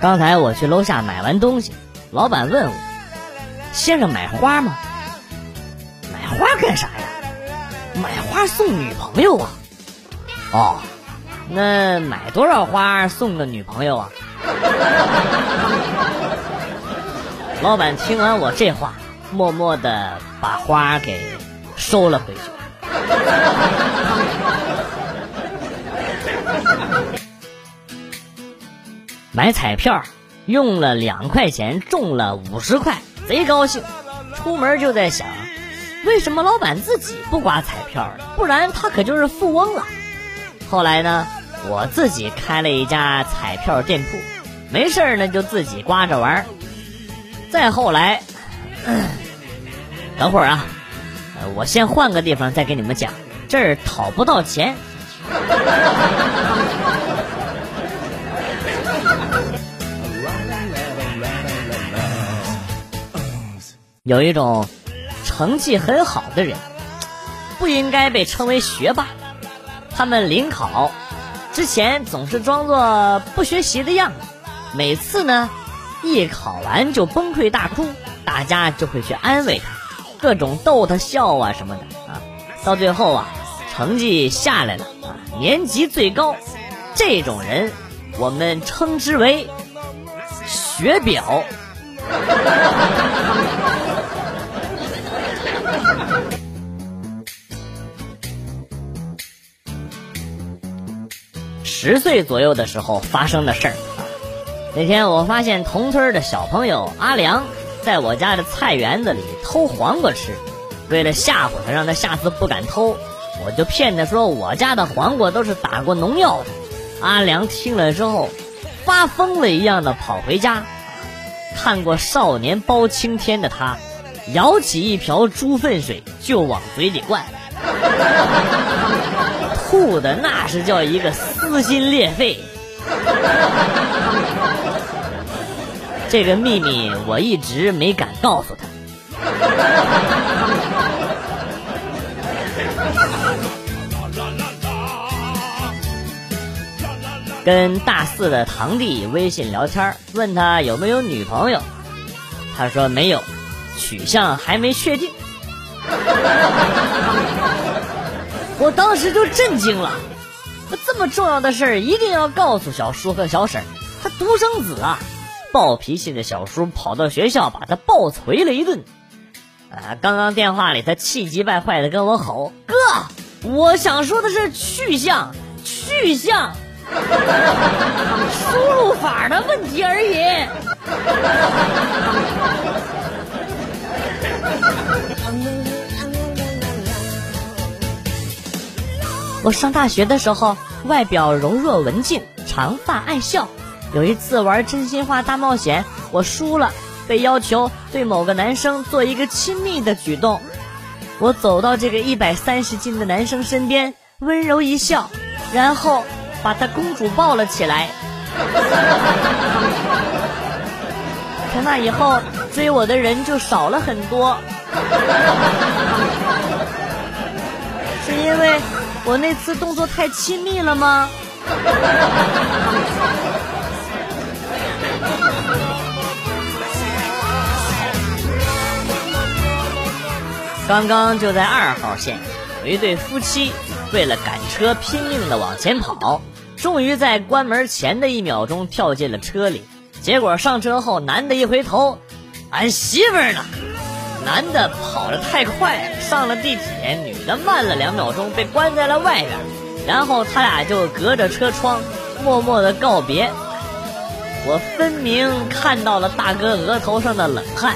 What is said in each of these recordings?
刚才我去楼下买完东西，老板问我：“先生买花吗？买花干啥呀？买花送女朋友啊？哦，那买多少花送个女朋友啊？” 老板听完我这话，默默的把花给收了回去。买彩票，用了两块钱中了五十块，贼高兴。出门就在想，为什么老板自己不刮彩票不然他可就是富翁了。后来呢，我自己开了一家彩票店铺，没事呢就自己刮着玩。再后来，等会儿啊，我先换个地方再给你们讲，这儿讨不到钱。有一种成绩很好的人，不应该被称为学霸。他们临考之前总是装作不学习的样子，每次呢一考完就崩溃大哭，大家就会去安慰他，各种逗他笑啊什么的啊。到最后啊，成绩下来了啊，年级最高，这种人我们称之为学表。十岁左右的时候发生的事儿，那天我发现同村的小朋友阿良在我家的菜园子里偷黄瓜吃，为了吓唬他，让他下次不敢偷，我就骗他说我家的黄瓜都是打过农药的。阿良听了之后，发疯了一样的跑回家。看过《少年包青天》的他，舀起一瓢猪粪水就往嘴里灌。吐的那是叫一个撕心裂肺，这个秘密我一直没敢告诉他。跟大四的堂弟微信聊天，问他有没有女朋友，他说没有，取向还没确定。我当时就震惊了，这么重要的事儿一定要告诉小叔和小婶他独生子啊，暴脾气的小叔跑到学校把他暴捶了一顿。啊，刚刚电话里他气急败坏的跟我吼：“哥，我想说的是去向，去向，输入法的问题而已。”我上大学的时候，外表柔弱文静，长发爱笑。有一次玩真心话大冒险，我输了，被要求对某个男生做一个亲密的举动。我走到这个一百三十斤的男生身边，温柔一笑，然后把他公主抱了起来。从那以后，追我的人就少了很多，是因为。我那次动作太亲密了吗？刚刚就在二号线，有一对夫妻为了赶车拼命的往前跑，终于在关门前的一秒钟跳进了车里。结果上车后，男的一回头，俺媳妇呢？男的跑得太快，上了地铁；女的慢了两秒钟，被关在了外边。然后他俩就隔着车窗，默默的告别。我分明看到了大哥额头上的冷汗，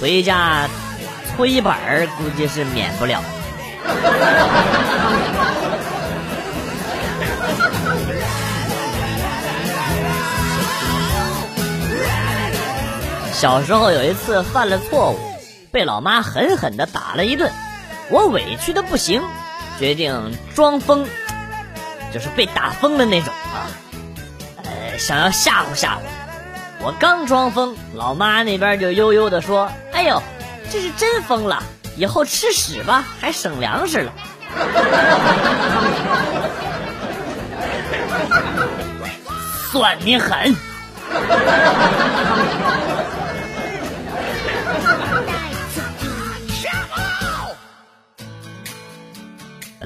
回家搓衣板儿估计是免不了。小时候有一次犯了错误。被老妈狠狠的打了一顿，我委屈的不行，决定装疯，就是被打疯的那种啊，呃，想要吓唬吓唬。我刚装疯，老妈那边就悠悠的说：“哎呦，这是真疯了，以后吃屎吧，还省粮食了。”算你狠！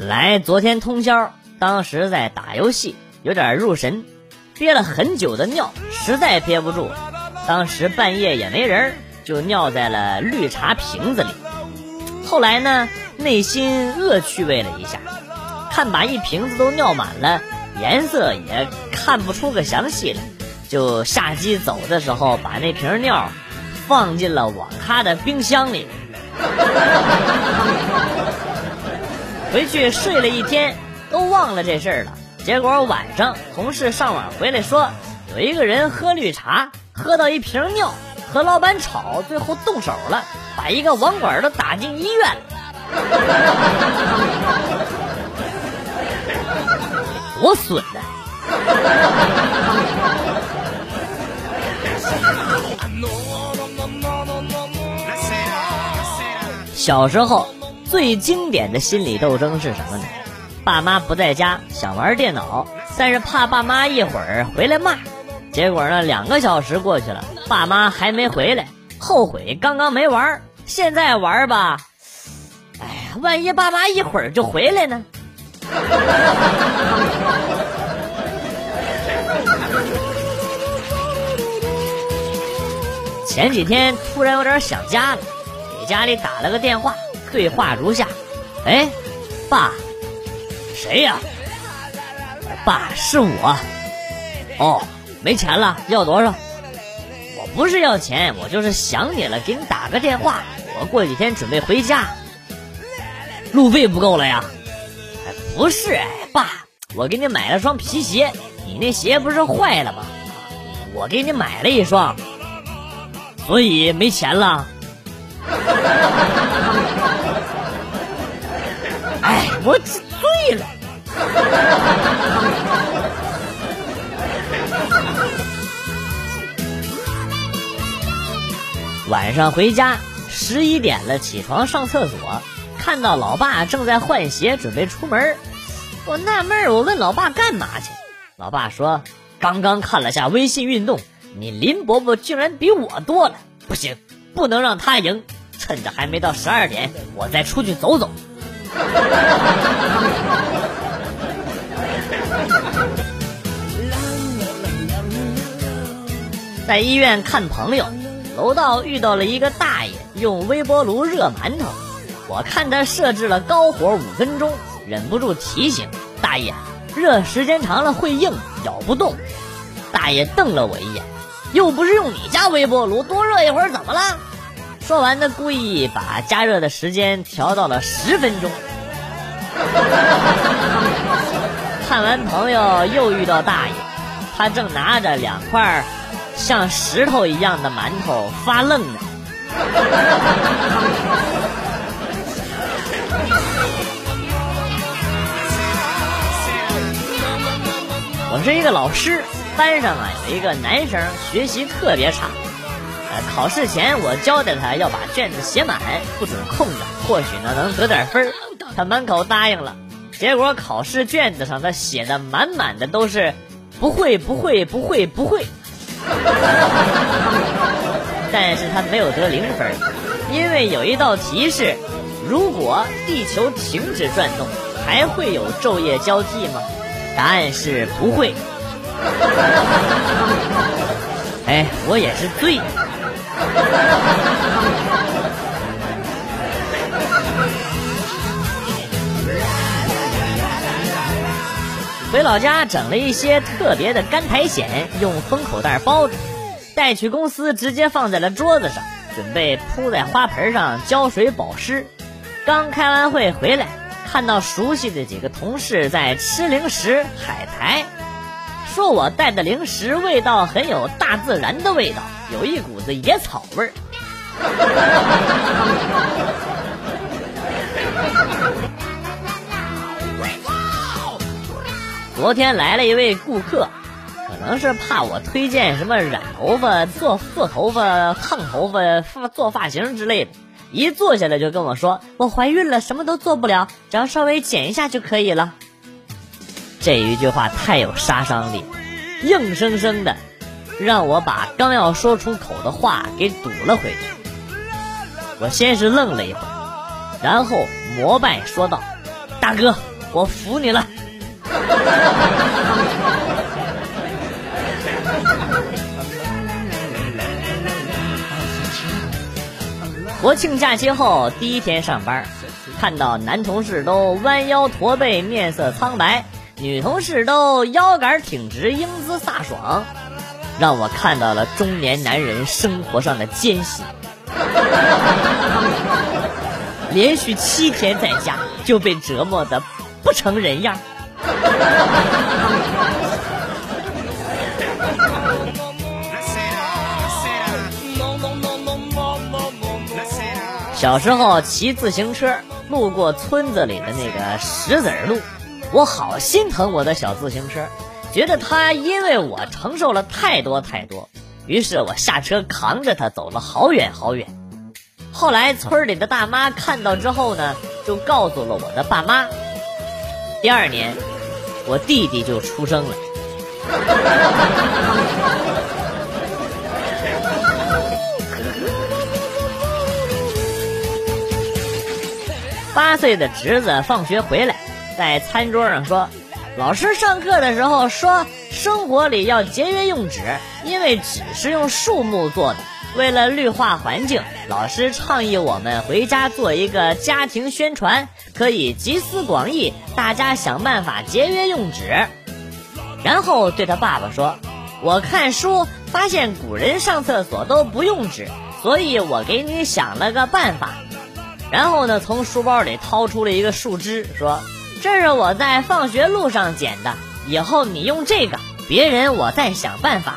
本来昨天通宵，当时在打游戏，有点入神，憋了很久的尿实在憋不住，当时半夜也没人，就尿在了绿茶瓶子里。后来呢，内心恶趣味了一下，看把一瓶子都尿满了，颜色也看不出个详细来，就下机走的时候把那瓶尿放进了网咖的冰箱里。回去睡了一天，都忘了这事儿了。结果晚上同事上网回来说，有一个人喝绿茶，喝到一瓶尿，和老板吵，最后动手了，把一个网管都打进医院了。多损呐！小时候。最经典的心理斗争是什么呢？爸妈不在家，想玩电脑，但是怕爸妈一会儿回来骂。结果呢，两个小时过去了，爸妈还没回来，后悔刚刚没玩，现在玩吧。哎呀，万一爸妈一会儿就回来呢？前几天突然有点想家了，给家里打了个电话。对话如下：哎，爸，谁呀？爸，是我。哦，没钱了，要多少？我不是要钱，我就是想你了，给你打个电话。我过几天准备回家，路费不够了呀？哎，不是，爸，我给你买了双皮鞋，你那鞋不是坏了吗？我给你买了一双，所以没钱了。我醉了。晚上回家，十一点了，起床上厕所，看到老爸正在换鞋，准备出门。我纳闷我问老爸干嘛去？老爸说：“刚刚看了下微信运动，你林伯伯竟然比我多了，不行，不能让他赢。趁着还没到十二点，我再出去走走。” 在医院看朋友，楼道遇到了一个大爷用微波炉热馒头，我看他设置了高火五分钟，忍不住提醒大爷：热时间长了会硬，咬不动。大爷瞪了我一眼，又不是用你家微波炉，多热一会儿怎么了？说完，他故意把加热的时间调到了十分钟。看完朋友，又遇到大爷，他正拿着两块像石头一样的馒头发愣呢。我是一个老师，班上啊有一个男生学习特别差，考试前我交代他要把卷子写满，不准空着，或许呢能得点分。他满口答应了，结果考试卷子上他写的满满的都是不会不会不会不会，但是他没有得零分，因为有一道题是：如果地球停止转动，还会有昼夜交替吗？答案是不会。哎，我也是醉。回老家整了一些特别的干苔藓，用封口袋包着，带去公司直接放在了桌子上，准备铺在花盆上浇水保湿。刚开完会回来，看到熟悉的几个同事在吃零食海苔，说我带的零食味道很有大自然的味道，有一股子野草味儿。昨天来了一位顾客，可能是怕我推荐什么染头发、做做头发、烫头发、发做发型之类的，一坐下来就跟我说：“我怀孕了，什么都做不了，只要稍微剪一下就可以了。”这一句话太有杀伤力，硬生生的让我把刚要说出口的话给堵了回去。我先是愣了一会儿，然后膜拜说道：“大哥，我服你了。”国庆假期后第一天上班，看到男同事都弯腰驼背，面色苍白；女同事都腰杆挺直，英姿飒爽，让我看到了中年男人生活上的艰辛。连续七天在家就被折磨的不成人样。小时候骑自行车路过村子里的那个石子路，我好心疼我的小自行车，觉得他因为我承受了太多太多，于是我下车扛着他走了好远好远。后来村里的大妈看到之后呢，就告诉了我的爸妈。第二年，我弟弟就出生了。八岁的侄子放学回来，在餐桌上说：“老师上课的时候说，生活里要节约用纸，因为纸是用树木做的。为了绿化环境，老师倡议我们回家做一个家庭宣传，可以集思广益，大家想办法节约用纸。”然后对他爸爸说：“我看书发现古人上厕所都不用纸，所以我给你想了个办法。”然后呢，从书包里掏出了一个树枝，说：“这是我在放学路上捡的，以后你用这个，别人我再想办法。”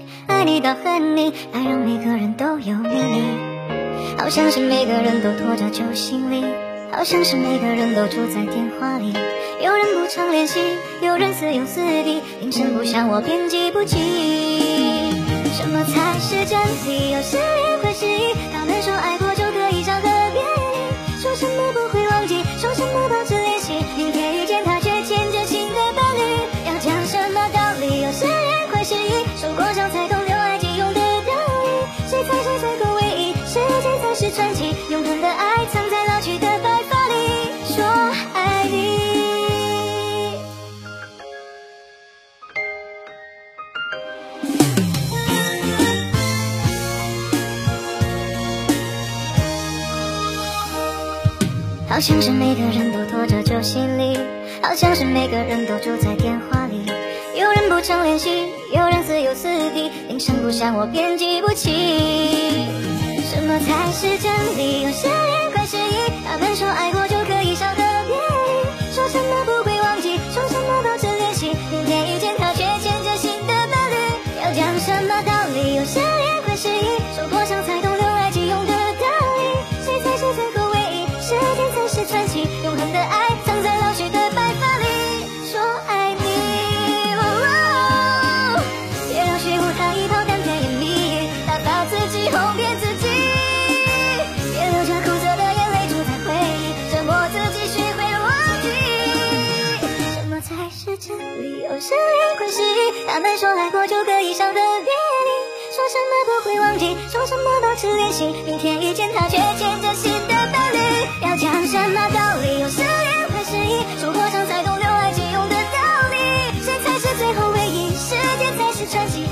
爱你到恨你，爱让每个人都有秘密。好像是每个人都拖着旧行李，好像是每个人都住在电话里。有人不常联系，有人似有似敌，铃声不响我便记不起。什么才是真理？有些人会失忆，他们说爱好像是每个人都拖着旧行李，好像是每个人都住在电话里，有人不常联系，有人似有似敌，铃声不响我便记不起。什么才是真理？有些人快失忆，他们说爱过什么保持联系明天遇见他却牵着新的伴侣要讲什么道理有失恋快失忆说过伤才懂留爱急用的道理。谁才是最后唯一？时间才是传奇。